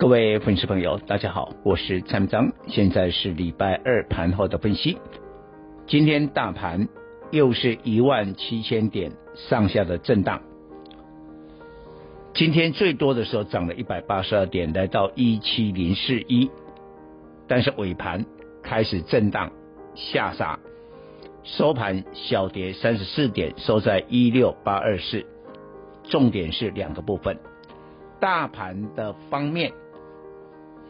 各位粉丝朋友，大家好，我是蔡明彰，现在是礼拜二盘后的分析。今天大盘又是一万七千点上下的震荡，今天最多的时候涨了一百八十二点，来到一七零四一，但是尾盘开始震荡下杀，收盘小跌三十四点，收在一六八二四。重点是两个部分，大盘的方面。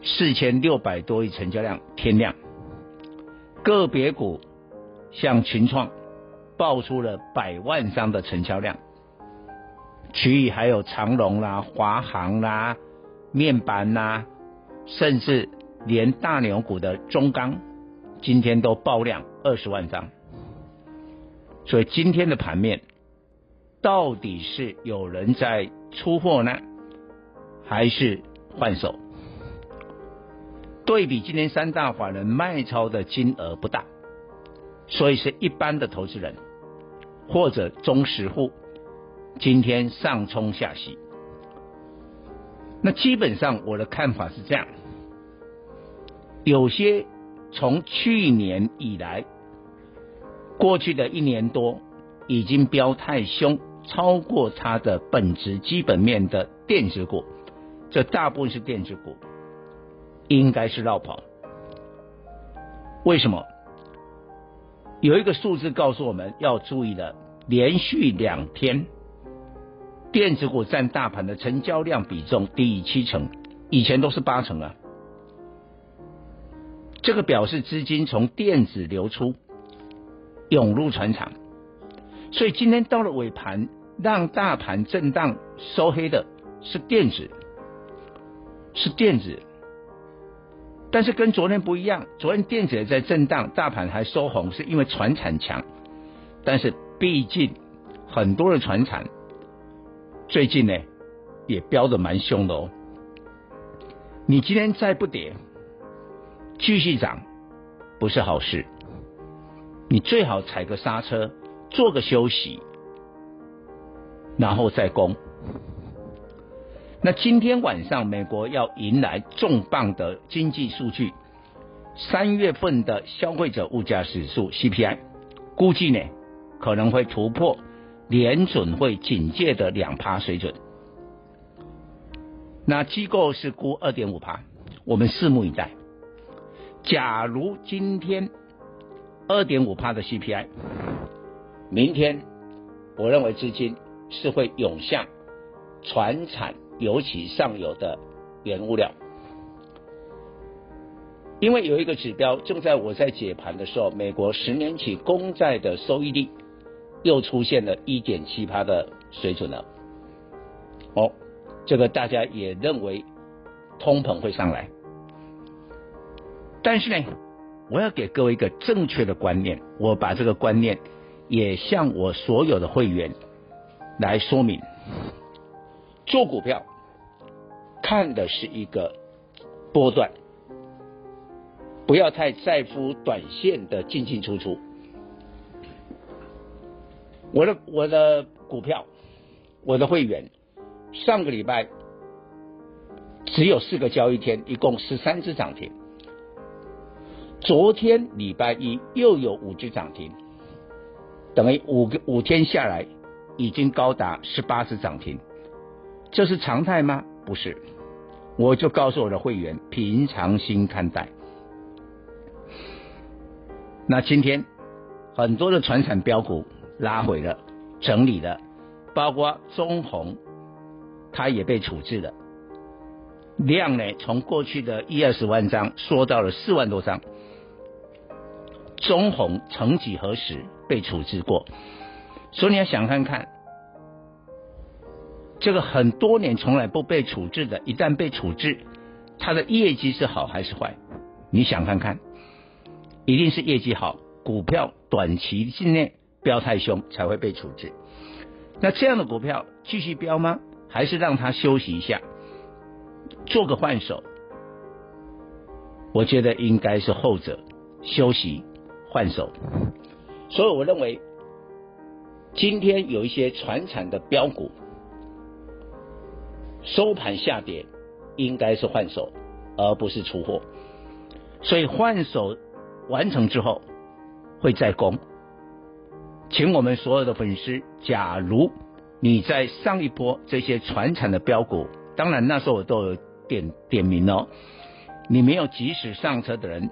四千六百多亿成交量天量，个别股像群创爆出了百万张的成交量，其余还有长隆啦、华航啦、面板啦，甚至连大牛股的中钢今天都爆量二十万张，所以今天的盘面到底是有人在出货呢，还是换手？对比今天三大法人卖超的金额不大，所以是一般的投资人或者中实户今天上冲下洗。那基本上我的看法是这样，有些从去年以来，过去的一年多已经飙太凶，超过它的本质基本面的电子股，这大部分是电子股。应该是绕跑，为什么？有一个数字告诉我们要注意的，连续两天电子股占大盘的成交量比重低于七成，以前都是八成啊。这个表示资金从电子流出，涌入船厂，所以今天到了尾盘，让大盘震荡收黑的是电子，是电子。但是跟昨天不一样，昨天电子也在震荡，大盘还收红，是因为船产强。但是毕竟很多的船产最近呢也飙得蛮凶的哦。你今天再不跌，继续涨不是好事。你最好踩个刹车，做个休息，然后再攻。那今天晚上，美国要迎来重磅的经济数据，三月份的消费者物价指数 CPI，估计呢可能会突破联准会警戒的两趴水准。那机构是估二点五趴，我们拭目以待。假如今天二点五趴的 CPI，明天我认为资金是会涌向传产。尤其上游的原物料，因为有一个指标，正在我在解盘的时候，美国十年期公债的收益率又出现了一点七趴的水准了。哦，这个大家也认为通膨会上来，但是呢，我要给各位一个正确的观念，我把这个观念也向我所有的会员来说明，做股票。看的是一个波段，不要太在乎短线的进进出出。我的我的股票，我的会员，上个礼拜只有四个交易天，一共十三只涨停。昨天礼拜一又有五只涨停，等于五个五天下来已经高达十八只涨停，这是常态吗？不是。我就告诉我的会员，平常心看待。那今天很多的传产标股拉回了，整理了，包括中鸿，它也被处置了。量呢，从过去的一二十万张缩到了四万多张。中鸿曾几何时被处置过？所以你要想看看。这个很多年从来不被处置的，一旦被处置，它的业绩是好还是坏？你想看看，一定是业绩好，股票短期之内飙太凶才会被处置。那这样的股票继续飙吗？还是让它休息一下，做个换手？我觉得应该是后者，休息换手。所以我认为，今天有一些传产的标股收盘下跌，应该是换手，而不是出货。所以换手完成之后会再攻。请我们所有的粉丝，假如你在上一波这些传产的标股，当然那时候我都有点点名哦，你没有及时上车的人，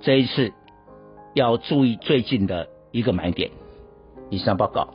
这一次要注意最近的一个买点。以上报告。